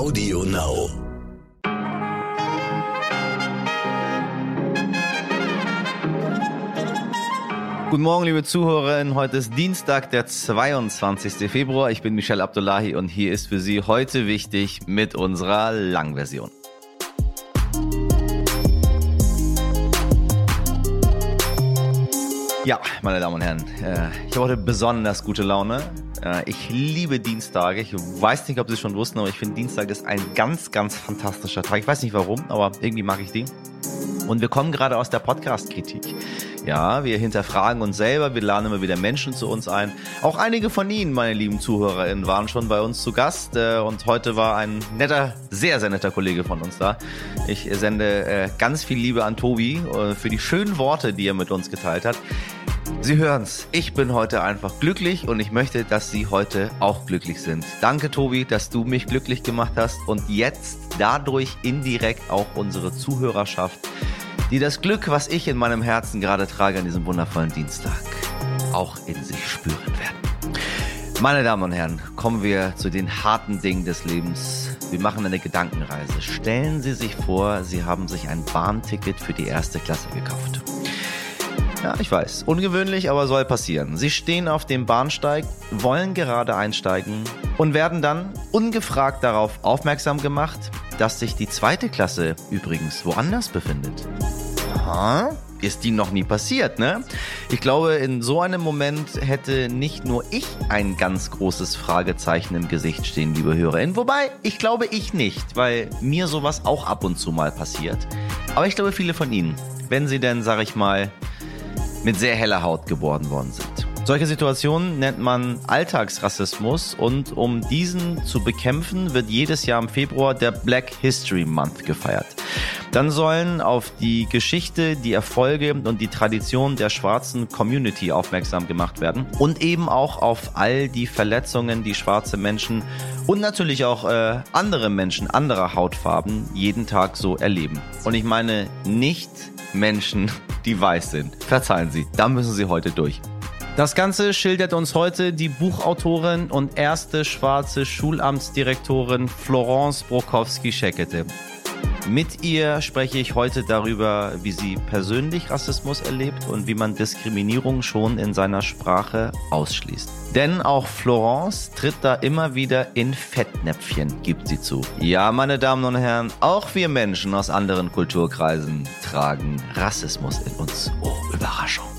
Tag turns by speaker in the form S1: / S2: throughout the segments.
S1: Audio Now.
S2: Guten Morgen, liebe Zuhörerinnen. Heute ist Dienstag, der 22. Februar. Ich bin Michelle Abdullahi und hier ist für Sie heute wichtig mit unserer Langversion. Ja, meine Damen und Herren, äh, ich habe heute besonders gute Laune. Äh, ich liebe Dienstage. Ich weiß nicht, ob Sie es schon wussten, aber ich finde Dienstag ist ein ganz, ganz fantastischer Tag. Ich weiß nicht warum, aber irgendwie mag ich die. Und wir kommen gerade aus der Podcast-Kritik. Ja, wir hinterfragen uns selber, wir laden immer wieder Menschen zu uns ein. Auch einige von Ihnen, meine lieben ZuhörerInnen, waren schon bei uns zu Gast äh, und heute war ein netter, sehr, sehr netter Kollege von uns da. Ich sende ganz viel Liebe an Tobi für die schönen Worte, die er mit uns geteilt hat. Sie hören's. Ich bin heute einfach glücklich und ich möchte, dass Sie heute auch glücklich sind. Danke, Tobi, dass du mich glücklich gemacht hast und jetzt dadurch indirekt auch unsere Zuhörerschaft die das Glück, was ich in meinem Herzen gerade trage an diesem wundervollen Dienstag, auch in sich spüren werden. Meine Damen und Herren, kommen wir zu den harten Dingen des Lebens. Wir machen eine Gedankenreise. Stellen Sie sich vor, Sie haben sich ein Bahnticket für die erste Klasse gekauft. Ja, ich weiß. Ungewöhnlich, aber soll passieren. Sie stehen auf dem Bahnsteig, wollen gerade einsteigen und werden dann ungefragt darauf aufmerksam gemacht, dass sich die zweite Klasse übrigens woanders befindet. Aha. Ist die noch nie passiert, ne? Ich glaube, in so einem Moment hätte nicht nur ich ein ganz großes Fragezeichen im Gesicht stehen, liebe HörerInnen. Wobei, ich glaube ich nicht, weil mir sowas auch ab und zu mal passiert. Aber ich glaube, viele von Ihnen, wenn Sie denn, sag ich mal, mit sehr heller Haut geboren worden sind. Solche Situationen nennt man Alltagsrassismus und um diesen zu bekämpfen, wird jedes Jahr im Februar der Black History Month gefeiert. Dann sollen auf die Geschichte, die Erfolge und die Tradition der schwarzen Community aufmerksam gemacht werden und eben auch auf all die Verletzungen, die schwarze Menschen und natürlich auch äh, andere Menschen anderer Hautfarben jeden Tag so erleben. Und ich meine nicht Menschen, die weiß sind. Verzeihen Sie, da müssen Sie heute durch. Das Ganze schildert uns heute die Buchautorin und erste schwarze Schulamtsdirektorin Florence Brokowski-Scheckete. Mit ihr spreche ich heute darüber, wie sie persönlich Rassismus erlebt und wie man Diskriminierung schon in seiner Sprache ausschließt. Denn auch Florence tritt da immer wieder in Fettnäpfchen, gibt sie zu. Ja, meine Damen und Herren, auch wir Menschen aus anderen Kulturkreisen tragen Rassismus in uns. Oh, Überraschung.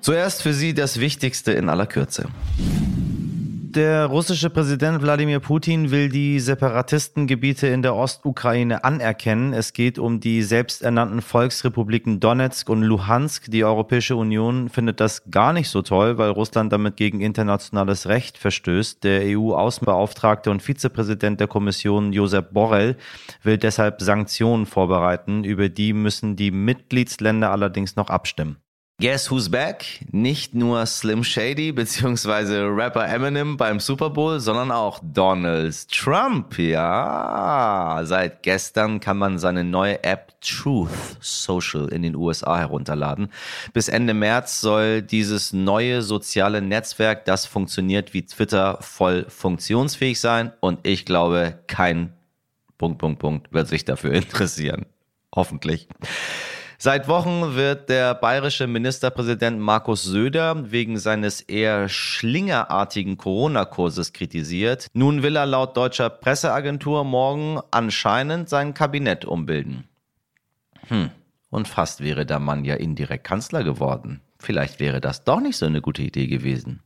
S2: Zuerst für Sie das Wichtigste in aller Kürze. Der russische Präsident Wladimir Putin will die Separatistengebiete in der Ostukraine anerkennen. Es geht um die selbsternannten Volksrepubliken Donetsk und Luhansk. Die Europäische Union findet das gar nicht so toll, weil Russland damit gegen internationales Recht verstößt. Der EU-Außenbeauftragte und Vizepräsident der Kommission Josep Borrell will deshalb Sanktionen vorbereiten. Über die müssen die Mitgliedsländer allerdings noch abstimmen. Guess who's back? Nicht nur Slim Shady bzw. Rapper Eminem beim Super Bowl, sondern auch Donald Trump. Ja, seit gestern kann man seine neue App Truth Social in den USA herunterladen. Bis Ende März soll dieses neue soziale Netzwerk, das funktioniert wie Twitter, voll funktionsfähig sein. Und ich glaube, kein Punkt, Punkt, Punkt wird sich dafür interessieren. Hoffentlich. Seit Wochen wird der bayerische Ministerpräsident Markus Söder wegen seines eher schlingerartigen Corona-Kurses kritisiert. Nun will er laut deutscher Presseagentur morgen anscheinend sein Kabinett umbilden. Hm, und fast wäre der Mann ja indirekt Kanzler geworden. Vielleicht wäre das doch nicht so eine gute Idee gewesen.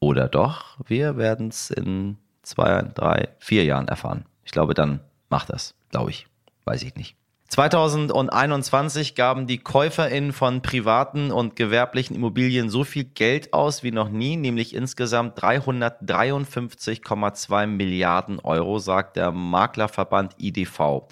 S2: Oder doch? Wir werden es in zwei, drei, vier Jahren erfahren. Ich glaube, dann macht das, glaube ich. Weiß ich nicht. 2021 gaben die KäuferInnen von privaten und gewerblichen Immobilien so viel Geld aus wie noch nie, nämlich insgesamt 353,2 Milliarden Euro, sagt der Maklerverband IDV.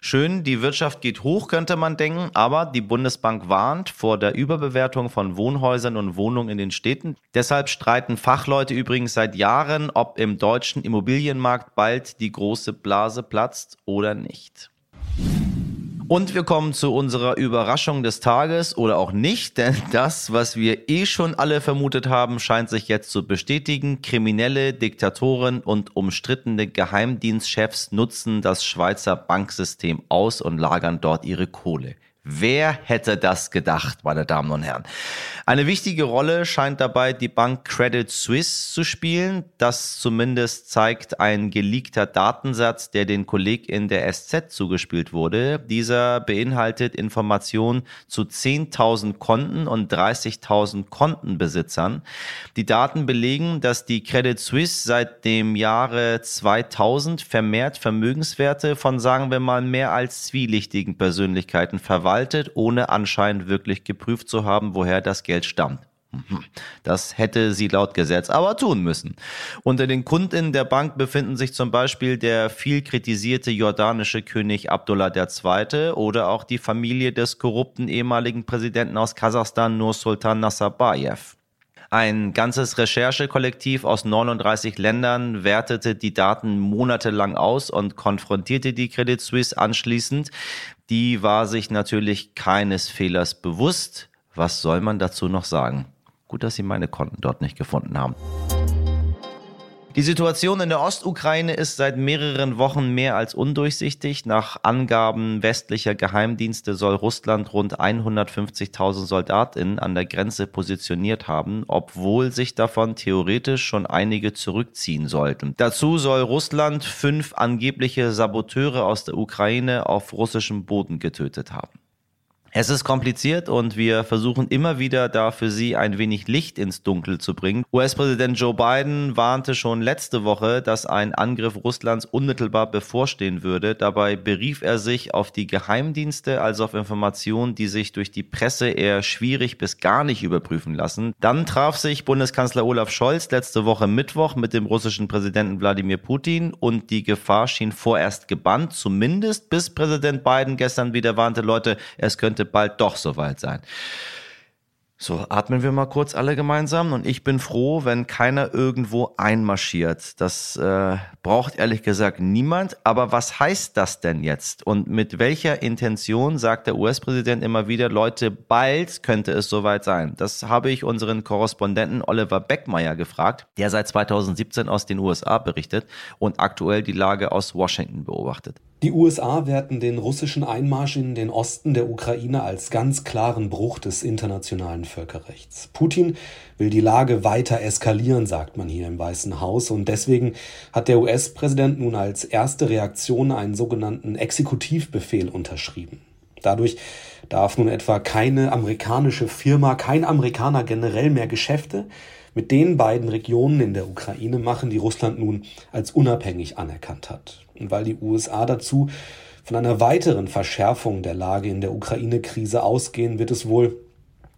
S2: Schön, die Wirtschaft geht hoch, könnte man denken, aber die Bundesbank warnt vor der Überbewertung von Wohnhäusern und Wohnungen in den Städten. Deshalb streiten Fachleute übrigens seit Jahren, ob im deutschen Immobilienmarkt bald die große Blase platzt oder nicht. Und wir kommen zu unserer Überraschung des Tages oder auch nicht, denn das, was wir eh schon alle vermutet haben, scheint sich jetzt zu bestätigen. Kriminelle, Diktatoren und umstrittene Geheimdienstchefs nutzen das Schweizer Banksystem aus und lagern dort ihre Kohle. Wer hätte das gedacht, meine Damen und Herren? Eine wichtige Rolle scheint dabei die Bank Credit Suisse zu spielen. Das zumindest zeigt ein geleakter Datensatz, der den KollegInnen der SZ zugespielt wurde. Dieser beinhaltet Informationen zu 10.000 Konten und 30.000 Kontenbesitzern. Die Daten belegen, dass die Credit Suisse seit dem Jahre 2000 vermehrt Vermögenswerte von, sagen wir mal, mehr als zwielichtigen Persönlichkeiten verwaltet, ohne anscheinend wirklich geprüft zu haben, woher das Geld Geld stammt. Mhm. Das hätte sie laut Gesetz aber tun müssen. Unter den Kundinnen der Bank befinden sich zum Beispiel der viel kritisierte jordanische König Abdullah II. oder auch die Familie des korrupten ehemaligen Präsidenten aus Kasachstan Nur Sultan Nazarbayev. Ein ganzes Recherchekollektiv aus 39 Ländern wertete die Daten monatelang aus und konfrontierte die Credit Suisse anschließend. Die war sich natürlich keines Fehlers bewusst. Was soll man dazu noch sagen? Gut, dass Sie meine Konten dort nicht gefunden haben. Die Situation in der Ostukraine ist seit mehreren Wochen mehr als undurchsichtig. Nach Angaben westlicher Geheimdienste soll Russland rund 150.000 Soldatinnen an der Grenze positioniert haben, obwohl sich davon theoretisch schon einige zurückziehen sollten. Dazu soll Russland fünf angebliche Saboteure aus der Ukraine auf russischem Boden getötet haben. Es ist kompliziert und wir versuchen immer wieder da für Sie ein wenig Licht ins Dunkel zu bringen. US-Präsident Joe Biden warnte schon letzte Woche, dass ein Angriff Russlands unmittelbar bevorstehen würde. Dabei berief er sich auf die Geheimdienste, also auf Informationen, die sich durch die Presse eher schwierig bis gar nicht überprüfen lassen. Dann traf sich Bundeskanzler Olaf Scholz letzte Woche Mittwoch mit dem russischen Präsidenten Wladimir Putin und die Gefahr schien vorerst gebannt, zumindest bis Präsident Biden gestern wieder warnte, Leute, es könnte bald doch soweit sein. So, atmen wir mal kurz alle gemeinsam und ich bin froh, wenn keiner irgendwo einmarschiert. Das äh, braucht ehrlich gesagt niemand. Aber was heißt das denn jetzt? Und mit welcher Intention sagt der US-Präsident immer wieder, Leute, bald könnte es soweit sein? Das habe ich unseren Korrespondenten Oliver Beckmeier gefragt, der seit 2017 aus den USA berichtet und aktuell die Lage aus Washington beobachtet.
S1: Die USA werten den russischen Einmarsch in den Osten der Ukraine als ganz klaren Bruch des internationalen Völkerrechts. Putin will die Lage weiter eskalieren, sagt man hier im Weißen Haus, und deswegen hat der US-Präsident nun als erste Reaktion einen sogenannten Exekutivbefehl unterschrieben. Dadurch darf nun etwa keine amerikanische Firma, kein Amerikaner generell mehr Geschäfte mit den beiden Regionen in der Ukraine machen, die Russland nun als unabhängig anerkannt hat. Und weil die USA dazu von einer weiteren Verschärfung der Lage in der Ukraine-Krise ausgehen, wird es wohl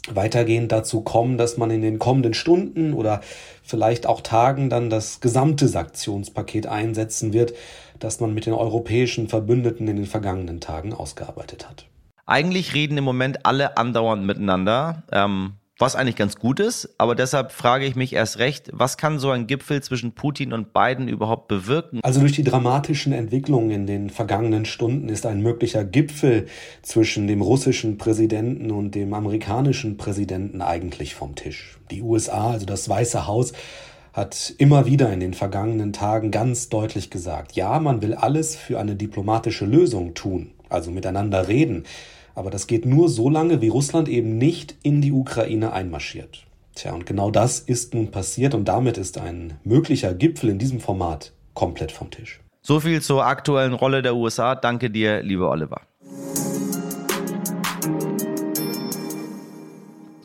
S1: weitergehend dazu kommen, dass man in den kommenden Stunden oder vielleicht auch Tagen dann das gesamte Sanktionspaket einsetzen wird, das man mit den europäischen Verbündeten in den vergangenen Tagen ausgearbeitet hat.
S2: Eigentlich reden im Moment alle andauernd miteinander. Ähm, was eigentlich ganz gut ist. Aber deshalb frage ich mich erst recht, was kann so ein Gipfel zwischen Putin und Biden überhaupt bewirken?
S1: Also durch die dramatischen Entwicklungen in den vergangenen Stunden ist ein möglicher Gipfel zwischen dem russischen Präsidenten und dem amerikanischen Präsidenten eigentlich vom Tisch. Die USA, also das Weiße Haus, hat immer wieder in den vergangenen Tagen ganz deutlich gesagt, ja, man will alles für eine diplomatische Lösung tun, also miteinander reden. Aber das geht nur so lange, wie Russland eben nicht in die Ukraine einmarschiert. Tja, und genau das ist nun passiert und damit ist ein möglicher Gipfel in diesem Format komplett vom Tisch.
S2: So viel zur aktuellen Rolle der USA. Danke dir, lieber Oliver.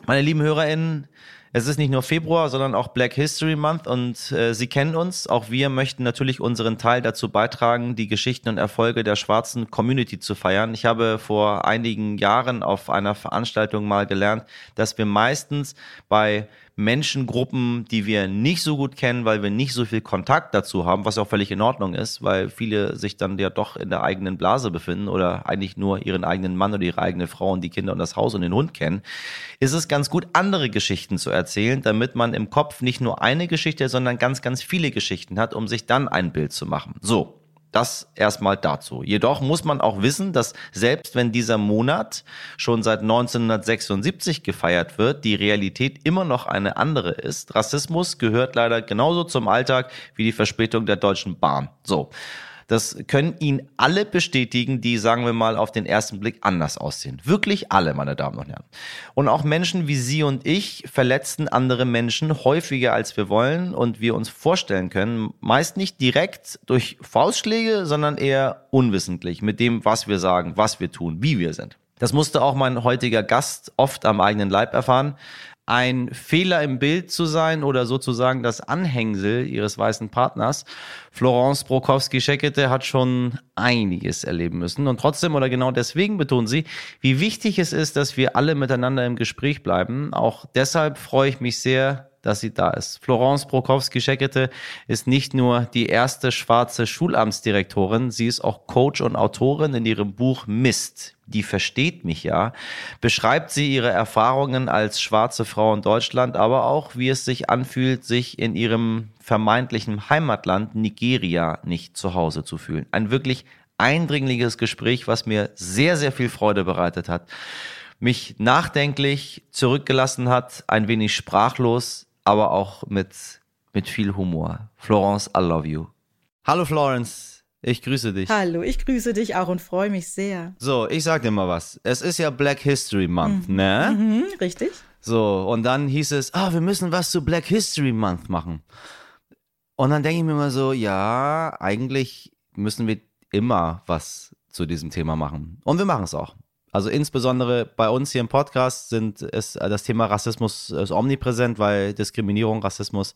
S2: Meine lieben HörerInnen, es ist nicht nur Februar, sondern auch Black History Month und äh, Sie kennen uns. Auch wir möchten natürlich unseren Teil dazu beitragen, die Geschichten und Erfolge der schwarzen Community zu feiern. Ich habe vor einigen Jahren auf einer Veranstaltung mal gelernt, dass wir meistens bei Menschengruppen, die wir nicht so gut kennen, weil wir nicht so viel Kontakt dazu haben, was auch völlig in Ordnung ist, weil viele sich dann ja doch in der eigenen Blase befinden oder eigentlich nur ihren eigenen Mann oder ihre eigene Frau und die Kinder und das Haus und den Hund kennen, ist es ganz gut, andere Geschichten zu erzählen, damit man im Kopf nicht nur eine Geschichte, sondern ganz, ganz viele Geschichten hat, um sich dann ein Bild zu machen. So, Das erstmal dazu. Jedoch muss man auch wissen, dass selbst wenn dieser Monat schon seit 1976 gefeiert wird, die Realität immer noch eine andere ist. Rassismus gehört leider genauso zum Alltag wie die Verspätung der Deutschen Bahn. So. Das können Ihnen alle bestätigen, die, sagen wir mal, auf den ersten Blick anders aussehen. Wirklich alle, meine Damen und Herren. Und auch Menschen wie Sie und ich verletzen andere Menschen häufiger, als wir wollen und wir uns vorstellen können. Meist nicht direkt durch Faustschläge, sondern eher unwissentlich mit dem, was wir sagen, was wir tun, wie wir sind. Das musste auch mein heutiger Gast oft am eigenen Leib erfahren ein Fehler im Bild zu sein oder sozusagen das Anhängsel ihres weißen Partners. Florence Brokowski-Scheckete hat schon einiges erleben müssen und trotzdem oder genau deswegen betont sie, wie wichtig es ist, dass wir alle miteinander im Gespräch bleiben. Auch deshalb freue ich mich sehr, dass sie da ist. Florence Brokowski-Scheckete ist nicht nur die erste schwarze Schulamtsdirektorin, sie ist auch Coach und Autorin in ihrem Buch Mist. Die versteht mich ja, beschreibt sie ihre Erfahrungen als schwarze Frau in Deutschland, aber auch, wie es sich anfühlt, sich in ihrem vermeintlichen Heimatland Nigeria nicht zu Hause zu fühlen. Ein wirklich eindringliches Gespräch, was mir sehr, sehr viel Freude bereitet hat mich nachdenklich zurückgelassen hat, ein wenig sprachlos, aber auch mit, mit viel Humor. Florence, I love you. Hallo Florence, ich grüße dich.
S3: Hallo, ich grüße dich auch und freue mich sehr.
S2: So, ich sag dir mal was. Es ist ja Black History Month, mhm. ne?
S3: Mhm, richtig.
S2: So, und dann hieß es, ah, wir müssen was zu Black History Month machen. Und dann denke ich mir mal so, ja, eigentlich müssen wir immer was zu diesem Thema machen. Und wir machen es auch. Also insbesondere bei uns hier im Podcast sind es das Thema Rassismus ist omnipräsent, weil Diskriminierung, Rassismus,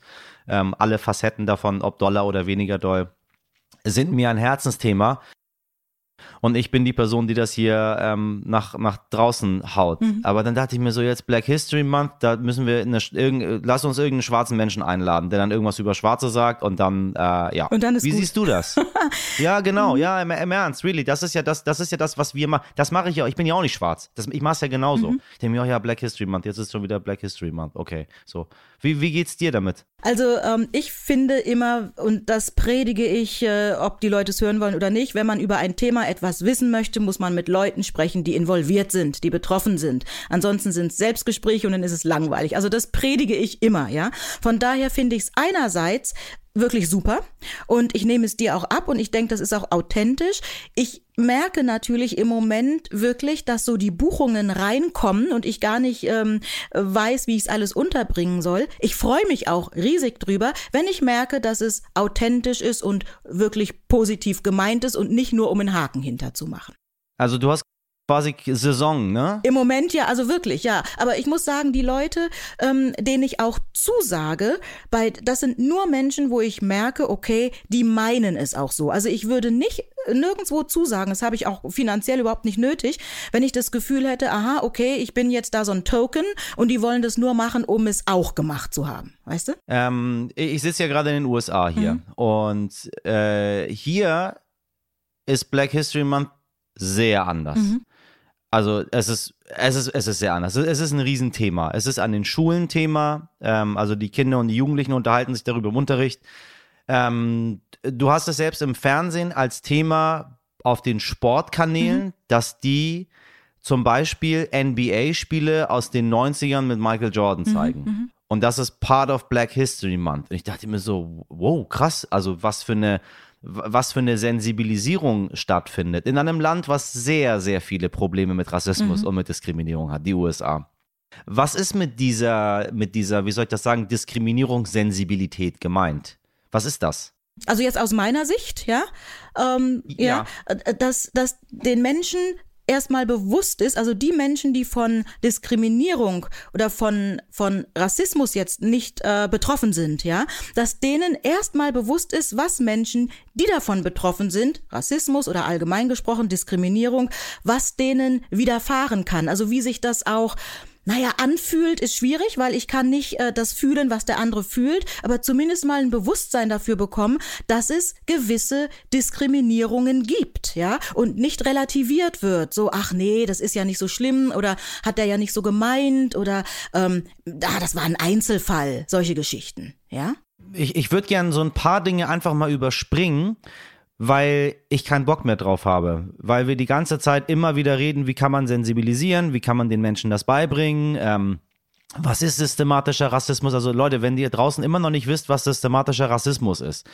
S2: ähm, alle Facetten davon, ob doller oder weniger doll, sind mir ein Herzensthema. Und ich bin die Person, die das hier ähm, nach, nach draußen haut. Mhm. Aber dann dachte ich mir so, jetzt Black History Month, da müssen wir, eine, irgend, lass uns irgendeinen schwarzen Menschen einladen, der dann irgendwas über Schwarze sagt und dann, äh, ja.
S3: Und dann ist
S2: Wie
S3: gut.
S2: siehst du das? ja, genau, mhm. ja, im, im, Ernst, really. Das ist ja das, das ist ja das, was wir machen. Das mache ich ja, ich bin ja auch nicht schwarz. Das, ich mache es ja genauso. Mhm. Ich denke mir, oh ja, Black History Month, jetzt ist schon wieder Black History Month. Okay, so. Wie, wie geht's dir damit?
S3: Also ähm, ich finde immer, und das predige ich, äh, ob die Leute es hören wollen oder nicht, wenn man über ein Thema etwas wissen möchte, muss man mit Leuten sprechen, die involviert sind, die betroffen sind. Ansonsten sind es Selbstgespräche und dann ist es langweilig. Also das predige ich immer, ja. Von daher finde ich es einerseits wirklich super und ich nehme es dir auch ab und ich denke, das ist auch authentisch. Ich merke natürlich im Moment wirklich, dass so die Buchungen reinkommen und ich gar nicht ähm, weiß, wie ich es alles unterbringen soll. Ich freue mich auch riesig drüber, wenn ich merke, dass es authentisch ist und wirklich positiv gemeint ist und nicht nur um einen Haken hinterzumachen.
S2: Also du hast quasi Saison, ne?
S3: Im Moment ja, also wirklich, ja. Aber ich muss sagen, die Leute, ähm, denen ich auch zusage, bei, das sind nur Menschen, wo ich merke, okay, die meinen es auch so. Also ich würde nicht nirgendwo zusagen, das habe ich auch finanziell überhaupt nicht nötig, wenn ich das Gefühl hätte, aha, okay, ich bin jetzt da so ein Token und die wollen das nur machen, um es auch gemacht zu haben, weißt du?
S2: Ähm, ich sitze ja gerade in den USA hier mhm. und äh, hier ist Black History Month sehr anders. Mhm. Also es ist, es ist, es ist sehr anders. Es ist ein Riesenthema. Es ist an den Schulen Thema. Ähm, also die Kinder und die Jugendlichen unterhalten sich darüber im Unterricht. Ähm, du hast es selbst im Fernsehen als Thema auf den Sportkanälen, mhm. dass die zum Beispiel NBA-Spiele aus den 90ern mit Michael Jordan mhm, zeigen. Mhm, und das ist part of Black History Month. Und ich dachte mir so, wow, krass. Also was für eine was für eine Sensibilisierung stattfindet in einem Land, was sehr, sehr viele Probleme mit Rassismus mhm. und mit Diskriminierung hat, die USA. Was ist mit dieser, mit dieser, wie soll ich das sagen, Diskriminierungssensibilität gemeint? Was ist das?
S3: Also jetzt aus meiner Sicht, ja, ähm, ja, ja äh, dass, dass den Menschen erstmal bewusst ist, also die Menschen, die von Diskriminierung oder von, von Rassismus jetzt nicht äh, betroffen sind, ja, dass denen erstmal bewusst ist, was Menschen, die davon betroffen sind, Rassismus oder allgemein gesprochen Diskriminierung, was denen widerfahren kann. Also wie sich das auch naja, anfühlt ist schwierig, weil ich kann nicht äh, das fühlen, was der andere fühlt, aber zumindest mal ein Bewusstsein dafür bekommen, dass es gewisse Diskriminierungen gibt, ja, und nicht relativiert wird. So, ach nee, das ist ja nicht so schlimm oder hat der ja nicht so gemeint oder ähm, ah, das war ein Einzelfall, solche Geschichten, ja.
S2: Ich, ich würde gerne so ein paar Dinge einfach mal überspringen, weil ich keinen Bock mehr drauf habe. Weil wir die ganze Zeit immer wieder reden, wie kann man sensibilisieren, wie kann man den Menschen das beibringen. Ähm, was ist systematischer Rassismus? Also Leute, wenn ihr draußen immer noch nicht wisst, was systematischer Rassismus ist,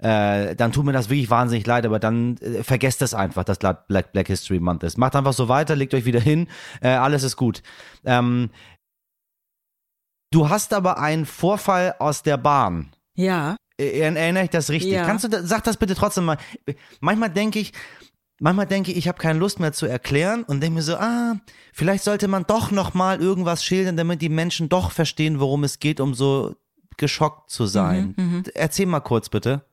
S2: äh, dann tut mir das wirklich wahnsinnig leid, aber dann äh, vergesst es einfach, dass Black, Black History Month ist. Macht einfach so weiter, legt euch wieder hin, äh, alles ist gut. Ähm, du hast aber einen Vorfall aus der Bahn.
S3: Ja.
S2: Äh, erinnere ich das richtig? Ja. Kannst du, sag das bitte trotzdem mal. Manchmal denke ich, manchmal denke ich, ich habe keine Lust mehr zu erklären und denke mir so, ah, vielleicht sollte man doch noch mal irgendwas schildern, damit die Menschen doch verstehen, worum es geht, um so geschockt zu sein. Mhm, mhm. Erzähl mal kurz bitte.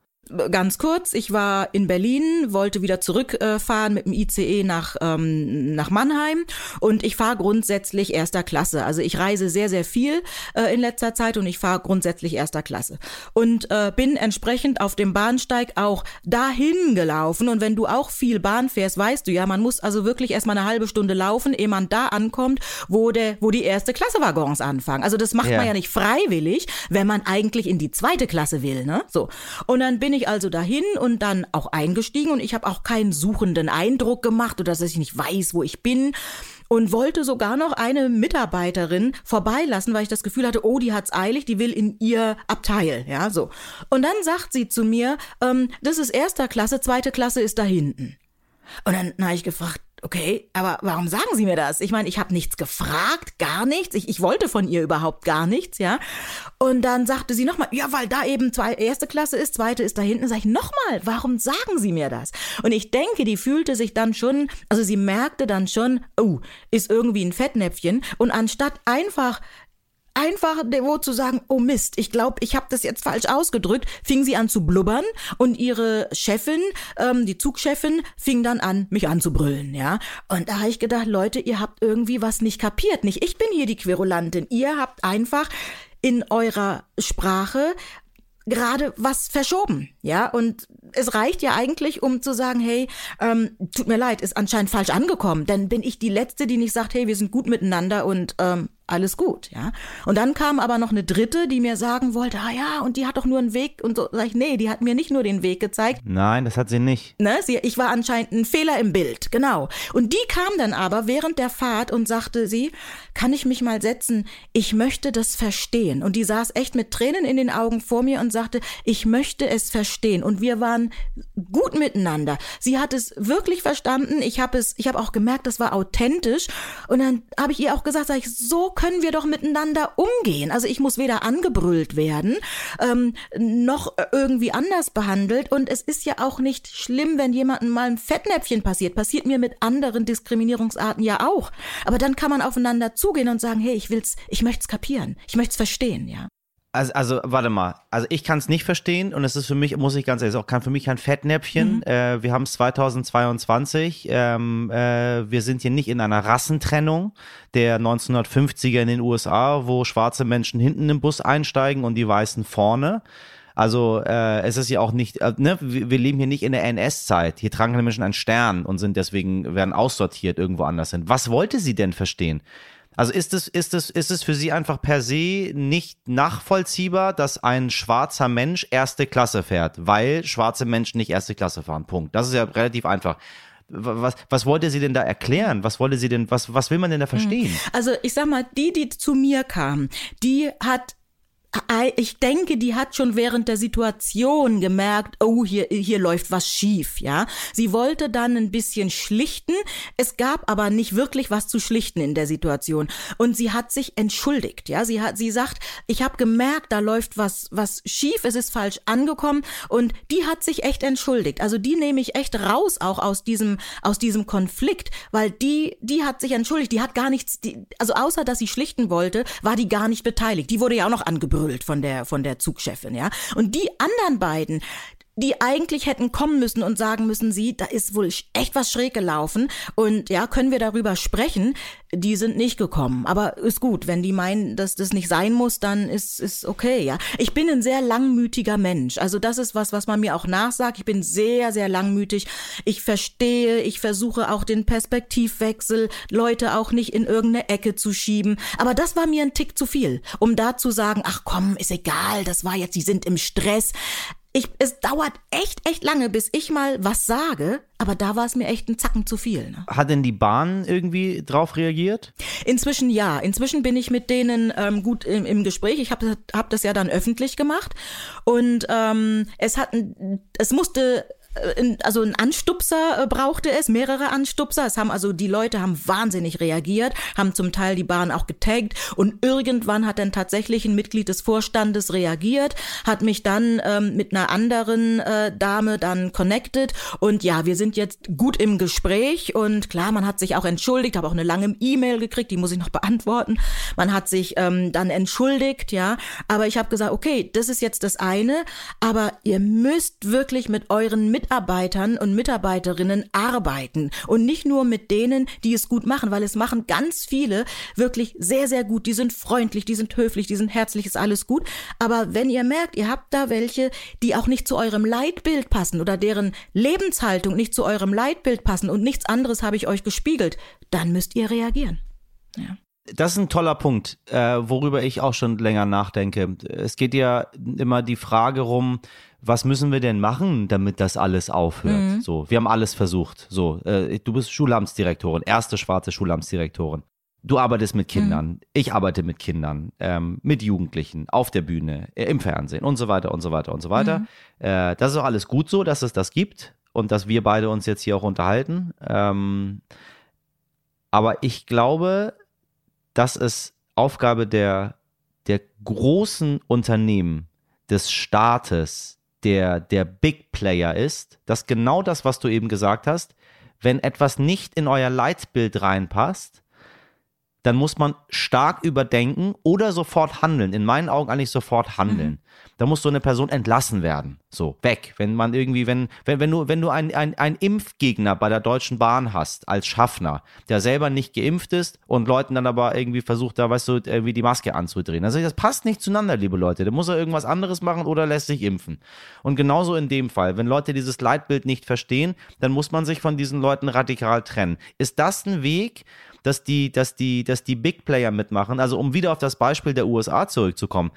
S3: Ganz kurz, ich war in Berlin, wollte wieder zurückfahren mit dem ICE nach, ähm, nach Mannheim und ich fahre grundsätzlich erster Klasse. Also ich reise sehr, sehr viel äh, in letzter Zeit und ich fahre grundsätzlich erster Klasse. Und äh, bin entsprechend auf dem Bahnsteig auch dahin gelaufen. Und wenn du auch viel Bahn fährst, weißt du ja, man muss also wirklich erstmal eine halbe Stunde laufen, ehe man da ankommt, wo, der, wo die erste Klasse Waggons anfangen. Also das macht ja. man ja nicht freiwillig, wenn man eigentlich in die zweite Klasse will. Ne? So. Und dann bin ich ich also dahin und dann auch eingestiegen und ich habe auch keinen suchenden Eindruck gemacht oder dass ich nicht weiß, wo ich bin und wollte sogar noch eine Mitarbeiterin vorbeilassen, weil ich das Gefühl hatte, oh, die hat's eilig, die will in ihr Abteil, ja, so. Und dann sagt sie zu mir, ähm, das ist erster Klasse, zweite Klasse ist da hinten. Und dann habe ich gefragt, Okay, aber warum sagen Sie mir das? Ich meine, ich habe nichts gefragt, gar nichts. Ich, ich wollte von ihr überhaupt gar nichts, ja. Und dann sagte sie nochmal, ja, weil da eben zwei, erste Klasse ist, zweite ist da hinten. Sag ich nochmal, warum sagen Sie mir das? Und ich denke, die fühlte sich dann schon, also sie merkte dann schon, oh, ist irgendwie ein Fettnäpfchen. Und anstatt einfach einfach wo zu sagen, oh Mist, ich glaube, ich habe das jetzt falsch ausgedrückt, fing sie an zu blubbern und ihre Chefin, ähm, die Zugchefin, fing dann an, mich anzubrüllen, ja. Und da habe ich gedacht, Leute, ihr habt irgendwie was nicht kapiert. Nicht ich bin hier die Querulantin. Ihr habt einfach in eurer Sprache gerade was verschoben, ja, und es reicht ja eigentlich, um zu sagen, hey, ähm, tut mir leid, ist anscheinend falsch angekommen, dann bin ich die Letzte, die nicht sagt, hey, wir sind gut miteinander und ähm, alles gut, ja. Und dann kam aber noch eine dritte, die mir sagen wollte, ah ja, und die hat doch nur einen Weg und so. Sag ich, nee, die hat mir nicht nur den Weg gezeigt.
S2: Nein, das hat sie nicht.
S3: Ne, sie, ich war anscheinend ein Fehler im Bild, genau. Und die kam dann aber während der Fahrt und sagte sie, kann ich mich mal setzen? Ich möchte das verstehen. Und die saß echt mit Tränen in den Augen vor mir und sagte, ich möchte es verstehen. Und wir waren gut miteinander. Sie hat es wirklich verstanden. Ich habe es, ich habe auch gemerkt, das war authentisch. Und dann habe ich ihr auch gesagt, sag ich, so können wir doch miteinander umgehen. Also ich muss weder angebrüllt werden, ähm, noch irgendwie anders behandelt. Und es ist ja auch nicht schlimm, wenn jemandem mal ein Fettnäpfchen passiert. Passiert mir mit anderen Diskriminierungsarten ja auch. Aber dann kann man aufeinander zugehen und sagen, hey, ich will's, ich möchte es kapieren, ich möchte es verstehen, ja.
S2: Also, also, warte mal. Also ich kann es nicht verstehen und es ist für mich, muss ich ganz ehrlich sagen, für mich kein Fettnäpfchen. Mhm. Äh, wir haben es 2022. Ähm, äh, wir sind hier nicht in einer Rassentrennung der 1950er in den USA, wo schwarze Menschen hinten im Bus einsteigen und die Weißen vorne. Also äh, es ist ja auch nicht, äh, ne, wir, wir leben hier nicht in der NS-Zeit. Hier tragen die Menschen einen Stern und sind deswegen, werden aussortiert irgendwo anders hin. Was wollte sie denn verstehen? Also ist es, ist es, ist es für Sie einfach per se nicht nachvollziehbar, dass ein schwarzer Mensch erste Klasse fährt, weil schwarze Menschen nicht erste Klasse fahren. Punkt. Das ist ja relativ einfach. Was, was wollte sie denn da erklären? Was wollte sie denn, was, was will man denn da hm. verstehen?
S3: Also ich sag mal, die, die zu mir kam, die hat ich denke, die hat schon während der Situation gemerkt, oh, hier, hier läuft was schief, ja. Sie wollte dann ein bisschen schlichten. Es gab aber nicht wirklich was zu schlichten in der Situation. Und sie hat sich entschuldigt, ja. Sie hat, sie sagt, ich habe gemerkt, da läuft was, was schief, es ist falsch angekommen. Und die hat sich echt entschuldigt. Also die nehme ich echt raus auch aus diesem, aus diesem Konflikt, weil die, die hat sich entschuldigt. Die hat gar nichts, die, also außer dass sie schlichten wollte, war die gar nicht beteiligt. Die wurde ja auch noch angebrüllt gebrüllt von der, von der Zugchefin, ja. Und die anderen beiden, die eigentlich hätten kommen müssen und sagen müssen, sie, da ist wohl echt was schräg gelaufen und ja, können wir darüber sprechen? Die sind nicht gekommen, aber ist gut, wenn die meinen, dass das nicht sein muss, dann ist ist okay, ja. Ich bin ein sehr langmütiger Mensch, also das ist was, was man mir auch nachsagt. Ich bin sehr sehr langmütig. Ich verstehe, ich versuche auch den Perspektivwechsel, Leute auch nicht in irgendeine Ecke zu schieben, aber das war mir ein Tick zu viel, um da zu sagen, ach komm, ist egal, das war jetzt, sie sind im Stress ich, es dauert echt, echt lange, bis ich mal was sage, aber da war es mir echt ein Zacken zu viel. Ne?
S2: Hat denn die Bahn irgendwie drauf reagiert?
S3: Inzwischen ja. Inzwischen bin ich mit denen ähm, gut im, im Gespräch. Ich habe hab das ja dann öffentlich gemacht und ähm, es hat, es musste also ein Anstupser äh, brauchte es, mehrere Anstupser. Es haben also die Leute haben wahnsinnig reagiert, haben zum Teil die Bahn auch getaggt und irgendwann hat dann tatsächlich ein Mitglied des Vorstandes reagiert, hat mich dann ähm, mit einer anderen äh, Dame dann connected und ja, wir sind jetzt gut im Gespräch und klar, man hat sich auch entschuldigt, habe auch eine lange E-Mail gekriegt, die muss ich noch beantworten. Man hat sich ähm, dann entschuldigt, ja, aber ich habe gesagt, okay, das ist jetzt das eine, aber ihr müsst wirklich mit euren Mitarbeitern Mitarbeitern und Mitarbeiterinnen arbeiten und nicht nur mit denen, die es gut machen, weil es machen ganz viele wirklich sehr, sehr gut. Die sind freundlich, die sind höflich, die sind herzlich, ist alles gut. Aber wenn ihr merkt, ihr habt da welche, die auch nicht zu eurem Leitbild passen oder deren Lebenshaltung nicht zu eurem Leitbild passen und nichts anderes habe ich euch gespiegelt, dann müsst ihr reagieren. Ja.
S2: Das ist ein toller Punkt, äh, worüber ich auch schon länger nachdenke. Es geht ja immer die Frage rum, was müssen wir denn machen, damit das alles aufhört? Mhm. So, wir haben alles versucht. So, äh, du bist Schulamtsdirektorin, erste schwarze Schulamtsdirektorin. Du arbeitest mit Kindern, mhm. ich arbeite mit Kindern, ähm, mit Jugendlichen, auf der Bühne, äh, im Fernsehen und so weiter und so weiter und so weiter. Mhm. Äh, das ist auch alles gut so, dass es das gibt und dass wir beide uns jetzt hier auch unterhalten. Ähm, aber ich glaube, dass es Aufgabe der, der großen Unternehmen, des Staates, der, der Big Player ist, dass genau das, was du eben gesagt hast, wenn etwas nicht in euer Leitbild reinpasst, dann muss man stark überdenken oder sofort handeln. In meinen Augen eigentlich sofort handeln. Mhm. Da muss so eine Person entlassen werden. So, weg. Wenn man irgendwie, wenn, wenn, wenn du, wenn du einen ein Impfgegner bei der Deutschen Bahn hast, als Schaffner, der selber nicht geimpft ist und Leuten dann aber irgendwie versucht, da weißt du, irgendwie die Maske anzudrehen. Also das passt nicht zueinander, liebe Leute. Da muss er irgendwas anderes machen oder lässt sich impfen. Und genauso in dem Fall, wenn Leute dieses Leitbild nicht verstehen, dann muss man sich von diesen Leuten radikal trennen. Ist das ein Weg, dass die, dass die, dass die Big Player mitmachen. Also um wieder auf das Beispiel der USA zurückzukommen.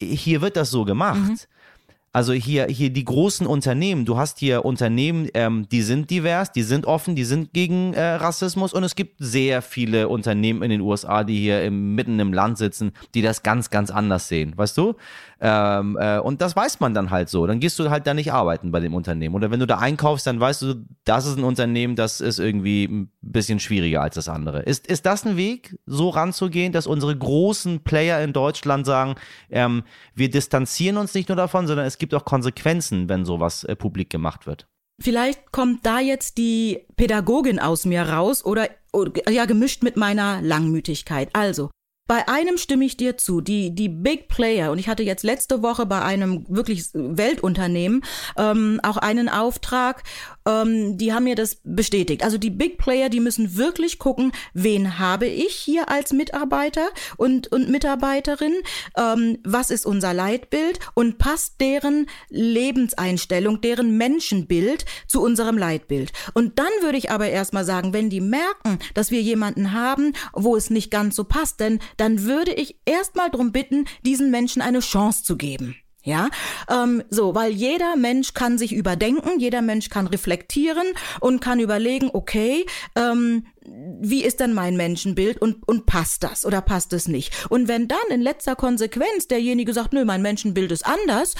S2: Hier wird das so gemacht. Mhm. Also hier, hier die großen Unternehmen, du hast hier Unternehmen, ähm, die sind divers, die sind offen, die sind gegen äh, Rassismus und es gibt sehr viele Unternehmen in den USA, die hier im, mitten im Land sitzen, die das ganz, ganz anders sehen, weißt du? Ähm, äh, und das weiß man dann halt so. Dann gehst du halt da nicht arbeiten bei dem Unternehmen. Oder wenn du da einkaufst, dann weißt du, das ist ein Unternehmen, das ist irgendwie ein bisschen schwieriger als das andere. Ist, ist das ein Weg, so ranzugehen, dass unsere großen Player in Deutschland sagen, ähm, wir distanzieren uns nicht nur davon, sondern es gibt auch Konsequenzen, wenn sowas äh, publik gemacht wird?
S3: Vielleicht kommt da jetzt die Pädagogin aus mir raus oder, oder ja gemischt mit meiner Langmütigkeit. Also, bei einem stimme ich dir zu, die, die Big Player, und ich hatte jetzt letzte Woche bei einem wirklich Weltunternehmen ähm, auch einen Auftrag, ähm, die haben mir das bestätigt. Also die Big Player, die müssen wirklich gucken, wen habe ich hier als Mitarbeiter und, und Mitarbeiterin, ähm, was ist unser Leitbild und passt deren Lebenseinstellung, deren Menschenbild zu unserem Leitbild. Und dann würde ich aber erstmal sagen, wenn die merken, dass wir jemanden haben, wo es nicht ganz so passt, denn dann würde ich erstmal darum bitten, diesen Menschen eine Chance zu geben. Ja, ähm, so, weil jeder Mensch kann sich überdenken, jeder Mensch kann reflektieren und kann überlegen, okay, ähm, wie ist denn mein Menschenbild und, und passt das oder passt es nicht? Und wenn dann in letzter Konsequenz derjenige sagt, nö, mein Menschenbild ist anders,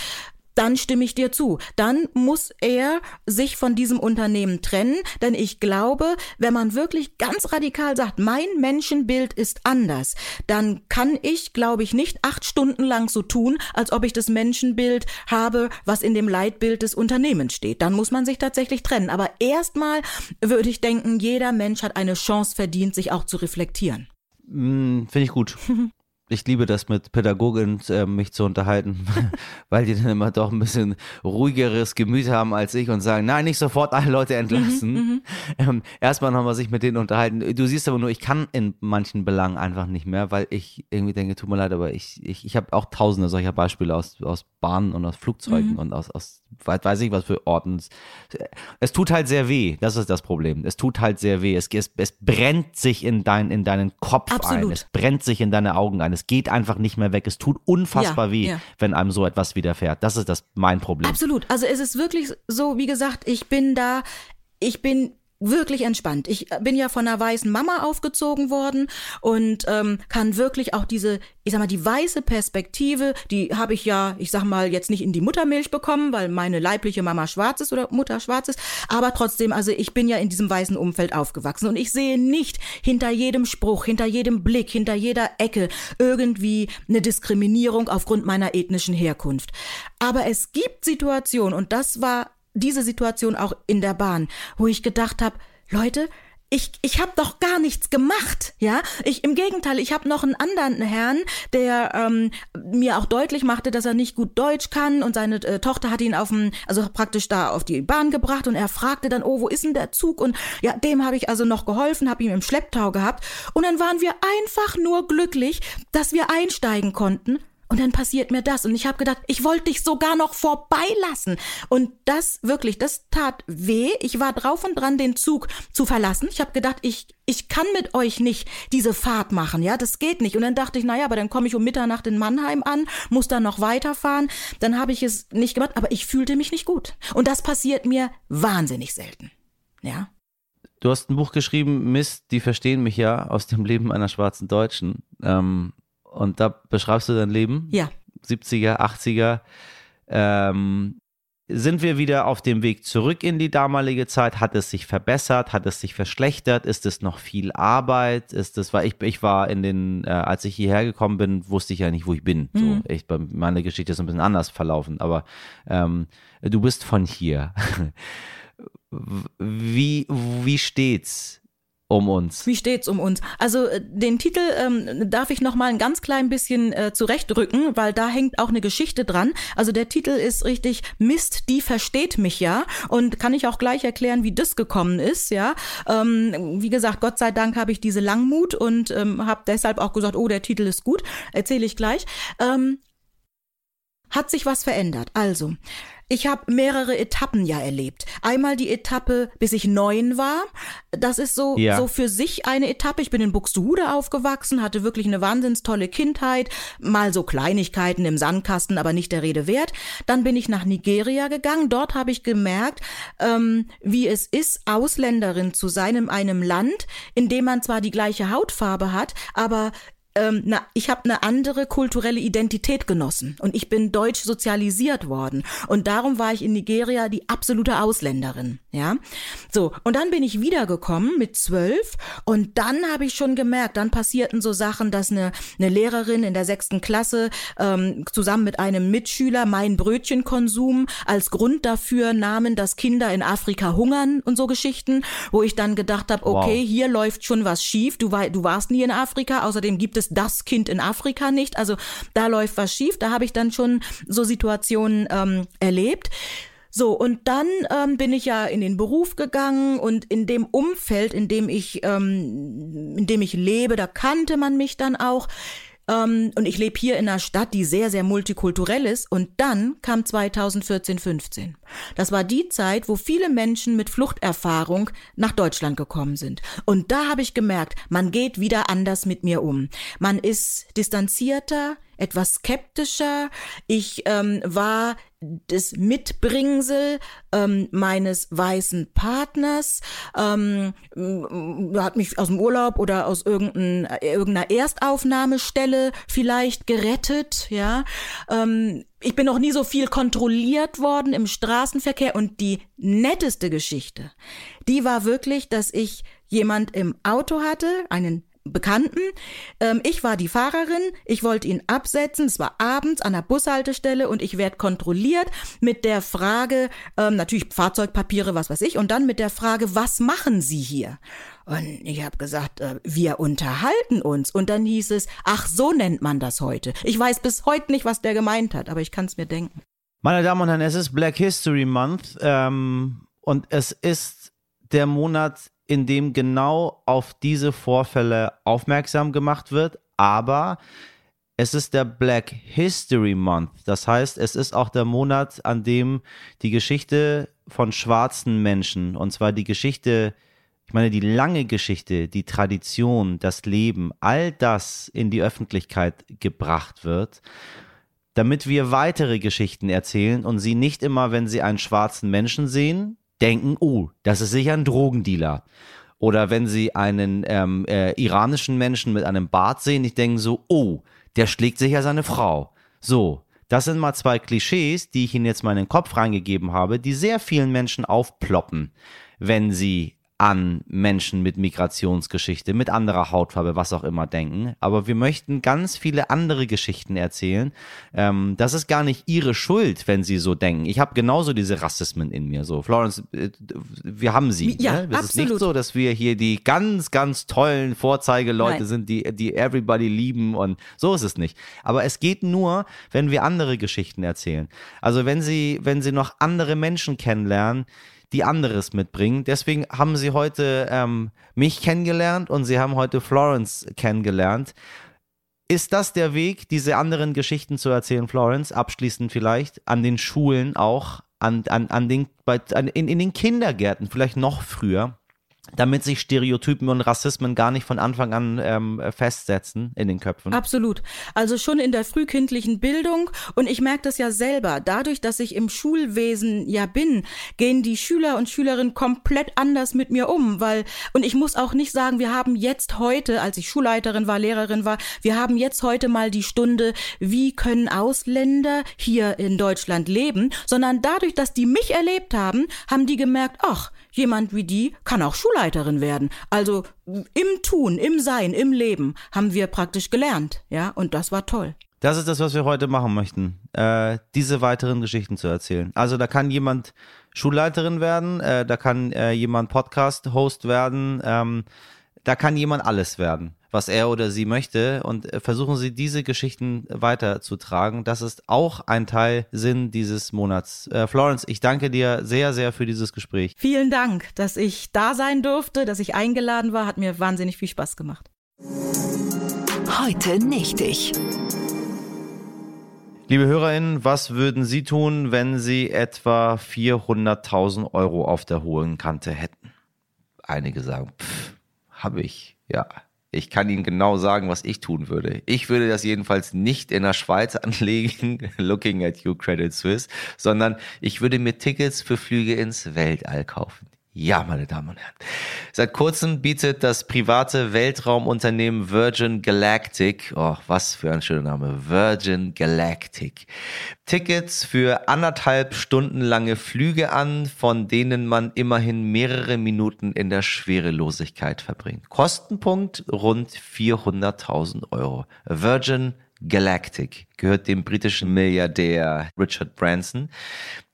S3: dann stimme ich dir zu. Dann muss er sich von diesem Unternehmen trennen, denn ich glaube, wenn man wirklich ganz radikal sagt, mein Menschenbild ist anders, dann kann ich, glaube ich, nicht acht Stunden lang so tun, als ob ich das Menschenbild habe, was in dem Leitbild des Unternehmens steht. Dann muss man sich tatsächlich trennen. Aber erstmal würde ich denken, jeder Mensch hat eine Chance verdient, sich auch zu reflektieren.
S2: Mm, Finde ich gut. ich liebe das mit Pädagogin äh, mich zu unterhalten, weil die dann immer doch ein bisschen ruhigeres Gemüt haben als ich und sagen, nein, nicht sofort alle Leute entlassen. Mhm, mhm. ähm, erstmal haben wir sich mit denen unterhalten. Du siehst aber nur, ich kann in manchen Belangen einfach nicht mehr, weil ich irgendwie denke, tut mir leid, aber ich, ich, ich habe auch tausende solcher Beispiele aus, aus Bahnen und aus Flugzeugen mhm. und aus, aus weiß ich was für Orten. Es tut halt sehr weh, das ist das Problem. Es tut halt sehr weh. Es, es, es brennt sich in, dein, in deinen Kopf Absolut. ein. Es brennt sich in deine Augen ein Es geht einfach nicht mehr weg. Es tut unfassbar ja, weh, ja. wenn einem so etwas widerfährt. Das ist das mein Problem.
S3: Absolut. Also es ist wirklich so, wie gesagt, ich bin da, ich bin wirklich entspannt. Ich bin ja von einer weißen Mama aufgezogen worden und ähm, kann wirklich auch diese, ich sag mal, die weiße Perspektive, die habe ich ja, ich sag mal, jetzt nicht in die Muttermilch bekommen, weil meine leibliche Mama schwarz ist oder Mutter schwarz ist, aber trotzdem, also ich bin ja in diesem weißen Umfeld aufgewachsen und ich sehe nicht hinter jedem Spruch, hinter jedem Blick, hinter jeder Ecke irgendwie eine Diskriminierung aufgrund meiner ethnischen Herkunft. Aber es gibt Situationen und das war diese Situation auch in der Bahn, wo ich gedacht habe, Leute, ich, ich habe doch gar nichts gemacht, ja. Ich im Gegenteil, ich habe noch einen anderen Herrn, der ähm, mir auch deutlich machte, dass er nicht gut Deutsch kann und seine äh, Tochter hat ihn auf dem, also praktisch da auf die Bahn gebracht und er fragte dann, oh, wo ist denn der Zug? Und ja, dem habe ich also noch geholfen, habe ihm im Schlepptau gehabt und dann waren wir einfach nur glücklich, dass wir einsteigen konnten und dann passiert mir das. Und ich habe gedacht, ich wollte dich sogar noch vorbeilassen. Und das wirklich, das tat weh. Ich war drauf und dran, den Zug zu verlassen. Ich habe gedacht, ich, ich kann mit euch nicht diese Fahrt machen. Ja, das geht nicht. Und dann dachte ich, naja, aber dann komme ich um Mitternacht in Mannheim an, muss dann noch weiterfahren. Dann habe ich es nicht gemacht, aber ich fühlte mich nicht gut. Und das passiert mir wahnsinnig selten. Ja.
S2: Du hast ein Buch geschrieben, Mist, die verstehen mich ja aus dem Leben einer schwarzen Deutschen. Ähm, und da beschreibst du dein Leben?
S3: Ja.
S2: 70er, 80er. Ähm, sind wir wieder auf dem Weg zurück in die damalige Zeit? Hat es sich verbessert? Hat es sich verschlechtert? Ist es noch viel Arbeit? Ist es, weil ich, ich war in den, äh, als ich hierher gekommen bin, wusste ich ja nicht, wo ich bin. Mhm. So, ich, meine Geschichte ist ein bisschen anders verlaufen, aber ähm, du bist von hier. wie, wie steht's um uns.
S3: Wie steht's um uns? Also äh, den Titel ähm, darf ich noch mal ein ganz klein bisschen äh, zurechtrücken, weil da hängt auch eine Geschichte dran. Also der Titel ist richtig Mist, die versteht mich ja und kann ich auch gleich erklären, wie das gekommen ist. Ja, ähm, wie gesagt, Gott sei Dank habe ich diese Langmut und ähm, habe deshalb auch gesagt, oh, der Titel ist gut. Erzähle ich gleich. Ähm, hat sich was verändert. Also, ich habe mehrere Etappen ja erlebt. Einmal die Etappe, bis ich neun war. Das ist so, ja. so für sich eine Etappe. Ich bin in Buxtehude aufgewachsen, hatte wirklich eine wahnsinns tolle Kindheit. Mal so Kleinigkeiten im Sandkasten, aber nicht der Rede wert. Dann bin ich nach Nigeria gegangen. Dort habe ich gemerkt, ähm, wie es ist, Ausländerin zu sein in einem Land, in dem man zwar die gleiche Hautfarbe hat, aber ähm, na, ich habe eine andere kulturelle Identität genossen und ich bin deutsch sozialisiert worden und darum war ich in Nigeria die absolute Ausländerin, ja. So und dann bin ich wiedergekommen mit zwölf und dann habe ich schon gemerkt, dann passierten so Sachen, dass eine, eine Lehrerin in der sechsten Klasse ähm, zusammen mit einem Mitschüler mein Brötchenkonsum als Grund dafür nahmen, dass Kinder in Afrika hungern und so Geschichten, wo ich dann gedacht habe, okay, wow. hier läuft schon was schief. Du, war, du warst nie in Afrika, außerdem gibt es es das Kind in Afrika nicht. Also da läuft was schief. Da habe ich dann schon so Situationen ähm, erlebt. So, und dann ähm, bin ich ja in den Beruf gegangen und in dem Umfeld, in dem ich, ähm, in dem ich lebe, da kannte man mich dann auch. Ähm, und ich lebe hier in einer Stadt, die sehr, sehr multikulturell ist. Und dann kam 2014, 15. Das war die Zeit, wo viele Menschen mit Fluchterfahrung nach Deutschland gekommen sind. Und da habe ich gemerkt, man geht wieder anders mit mir um. Man ist distanzierter, etwas skeptischer. Ich ähm, war das Mitbringsel ähm, meines weißen Partners, ähm, hat mich aus dem Urlaub oder aus irgendeiner Erstaufnahmestelle vielleicht gerettet, ja. Ähm, ich bin noch nie so viel kontrolliert worden im Straßenverkehr und die netteste Geschichte, die war wirklich, dass ich jemand im Auto hatte, einen Bekannten. Ähm, ich war die Fahrerin, ich wollte ihn absetzen, es war abends an der Bushaltestelle und ich werde kontrolliert mit der Frage, ähm, natürlich Fahrzeugpapiere, was weiß ich, und dann mit der Frage, was machen Sie hier? Und ich habe gesagt, äh, wir unterhalten uns. Und dann hieß es, ach, so nennt man das heute. Ich weiß bis heute nicht, was der gemeint hat, aber ich kann es mir denken.
S2: Meine Damen und Herren, es ist Black History Month ähm, und es ist der Monat, in dem genau auf diese Vorfälle aufmerksam gemacht wird, aber es ist der Black History Month. Das heißt, es ist auch der Monat, an dem die Geschichte von schwarzen Menschen, und zwar die Geschichte ich meine, die lange Geschichte, die Tradition, das Leben, all das in die Öffentlichkeit gebracht wird, damit wir weitere Geschichten erzählen und sie nicht immer, wenn sie einen schwarzen Menschen sehen, denken, oh, das ist sicher ein Drogendealer. Oder wenn sie einen ähm, äh, iranischen Menschen mit einem Bart sehen, die denken so, oh, der schlägt sicher seine Frau. So, das sind mal zwei Klischees, die ich Ihnen jetzt mal in den Kopf reingegeben habe, die sehr vielen Menschen aufploppen, wenn sie an Menschen mit Migrationsgeschichte, mit anderer Hautfarbe, was auch immer denken. Aber wir möchten ganz viele andere Geschichten erzählen. Ähm, das ist gar nicht ihre Schuld, wenn sie so denken. Ich habe genauso diese Rassismen in mir. So, Florence, äh, wir haben sie.
S3: Ja,
S2: ne? Es
S3: absolut.
S2: ist nicht so, dass wir hier die ganz, ganz tollen Vorzeigeleute
S3: Nein.
S2: sind, die, die everybody lieben und so ist es nicht. Aber es geht nur, wenn wir andere Geschichten erzählen. Also wenn sie, wenn sie noch andere Menschen kennenlernen, die anderes mitbringen. Deswegen haben sie heute ähm, mich kennengelernt und sie haben heute Florence kennengelernt. Ist das der Weg, diese anderen Geschichten zu erzählen, Florence? Abschließend vielleicht an den Schulen auch, an, an, an den, bei, an, in, in den Kindergärten, vielleicht noch früher, damit sich Stereotypen und Rassismen gar nicht von Anfang an ähm, festsetzen in den Köpfen.
S3: Absolut. Also schon in der frühkindlichen Bildung und ich merke das ja selber. Dadurch, dass ich im Schulwesen ja bin, gehen die Schüler und Schülerinnen komplett anders mit mir um, weil und ich muss auch nicht sagen, wir haben jetzt heute, als ich Schulleiterin war, Lehrerin war, wir haben jetzt heute mal die Stunde, wie können Ausländer hier in Deutschland leben, sondern dadurch, dass die mich erlebt haben, haben die gemerkt, ach, jemand wie die kann auch Schulleiterin werden. Also im Tun, im Sein, im Leben haben wir praktisch gelernt, ja, und das war toll.
S2: Das ist das, was wir heute machen möchten, äh, diese weiteren Geschichten zu erzählen. Also da kann jemand Schulleiterin werden, äh, da kann äh, jemand Podcast-Host werden, ähm, da kann jemand alles werden, was er oder sie möchte und äh, versuchen Sie diese Geschichten weiterzutragen. Das ist auch ein Teil Sinn dieses Monats. Äh, Florence, ich danke dir sehr, sehr für dieses Gespräch.
S3: Vielen Dank, dass ich da sein durfte, dass ich eingeladen war, hat mir wahnsinnig viel Spaß gemacht.
S4: Heute nicht ich.
S2: Liebe HörerInnen, was würden Sie tun, wenn Sie etwa 400.000 Euro auf der hohen Kante hätten? Einige sagen, pff, habe ich, ja. Ich kann Ihnen genau sagen, was ich tun würde. Ich würde das jedenfalls nicht in der Schweiz anlegen, looking at you Credit Suisse, sondern ich würde mir Tickets für Flüge ins Weltall kaufen. Ja, meine Damen und Herren. Seit kurzem bietet das private Weltraumunternehmen Virgin Galactic, oh, was für ein schöner Name, Virgin Galactic, Tickets für anderthalb Stunden lange Flüge an, von denen man immerhin mehrere Minuten in der Schwerelosigkeit verbringt. Kostenpunkt rund 400.000 Euro. Virgin Galactic gehört dem britischen Milliardär Richard Branson.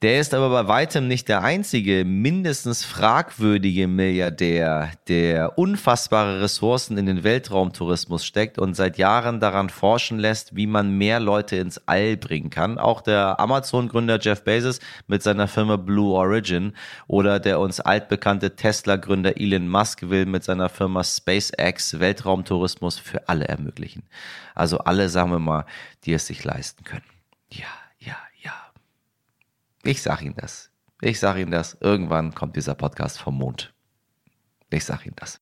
S2: Der ist aber bei weitem nicht der einzige mindestens fragwürdige Milliardär, der unfassbare Ressourcen in den Weltraumtourismus steckt und seit Jahren daran forschen lässt, wie man mehr Leute ins All bringen kann. Auch der Amazon-Gründer Jeff Bezos mit seiner Firma Blue Origin oder der uns altbekannte Tesla-Gründer Elon Musk will mit seiner Firma SpaceX Weltraumtourismus für alle ermöglichen. Also alle, sagen wir mal, die es sich leisten können. Ja. Ich sag Ihnen das. Ich sag Ihnen das. Irgendwann kommt dieser Podcast vom Mond. Ich sag Ihnen das.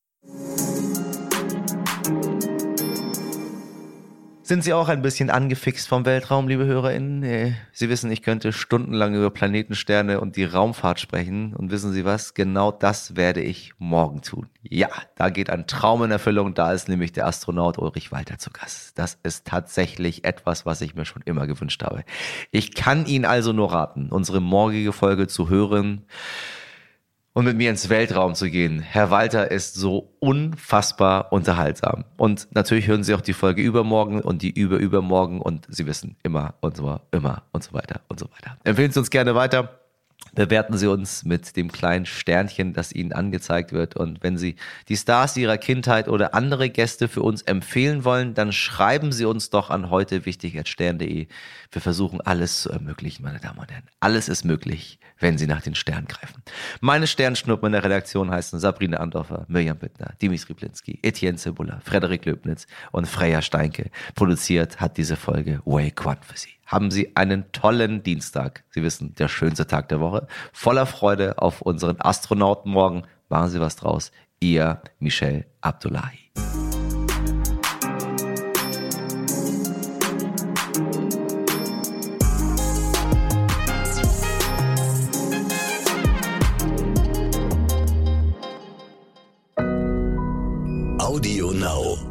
S2: Sind Sie auch ein bisschen angefixt vom Weltraum, liebe HörerInnen? Äh, Sie wissen, ich könnte stundenlang über Planetensterne und die Raumfahrt sprechen. Und wissen Sie was? Genau das werde ich morgen tun. Ja, da geht ein Traum in Erfüllung. Da ist nämlich der Astronaut Ulrich Walter zu Gast. Das ist tatsächlich etwas, was ich mir schon immer gewünscht habe. Ich kann Ihnen also nur raten, unsere morgige Folge zu hören und mit mir ins Weltraum zu gehen. Herr Walter ist so unfassbar unterhaltsam. Und natürlich hören Sie auch die Folge übermorgen und die überübermorgen und Sie wissen immer und so, immer und so weiter und so weiter. Empfehlen Sie uns gerne weiter. Bewerten Sie uns mit dem kleinen Sternchen, das Ihnen angezeigt wird. Und wenn Sie die Stars Ihrer Kindheit oder andere Gäste für uns empfehlen wollen, dann schreiben Sie uns doch an heute wichtig.stern.de. Wir versuchen alles zu ermöglichen, meine Damen und Herren. Alles ist möglich, wenn Sie nach den Sternen greifen. Meine Sternschnuppen in der Redaktion heißen Sabrina Andorfer, Mirjam Bittner, Dimitri Blinski, Etienne Cebula, Frederik Löbnitz und Freya Steinke. Produziert hat diese Folge Wake One für Sie haben Sie einen tollen Dienstag. Sie wissen, der schönste Tag der Woche. Voller Freude auf unseren Astronauten morgen. Machen Sie was draus. Ihr Michel Abdullahi. Audio Now.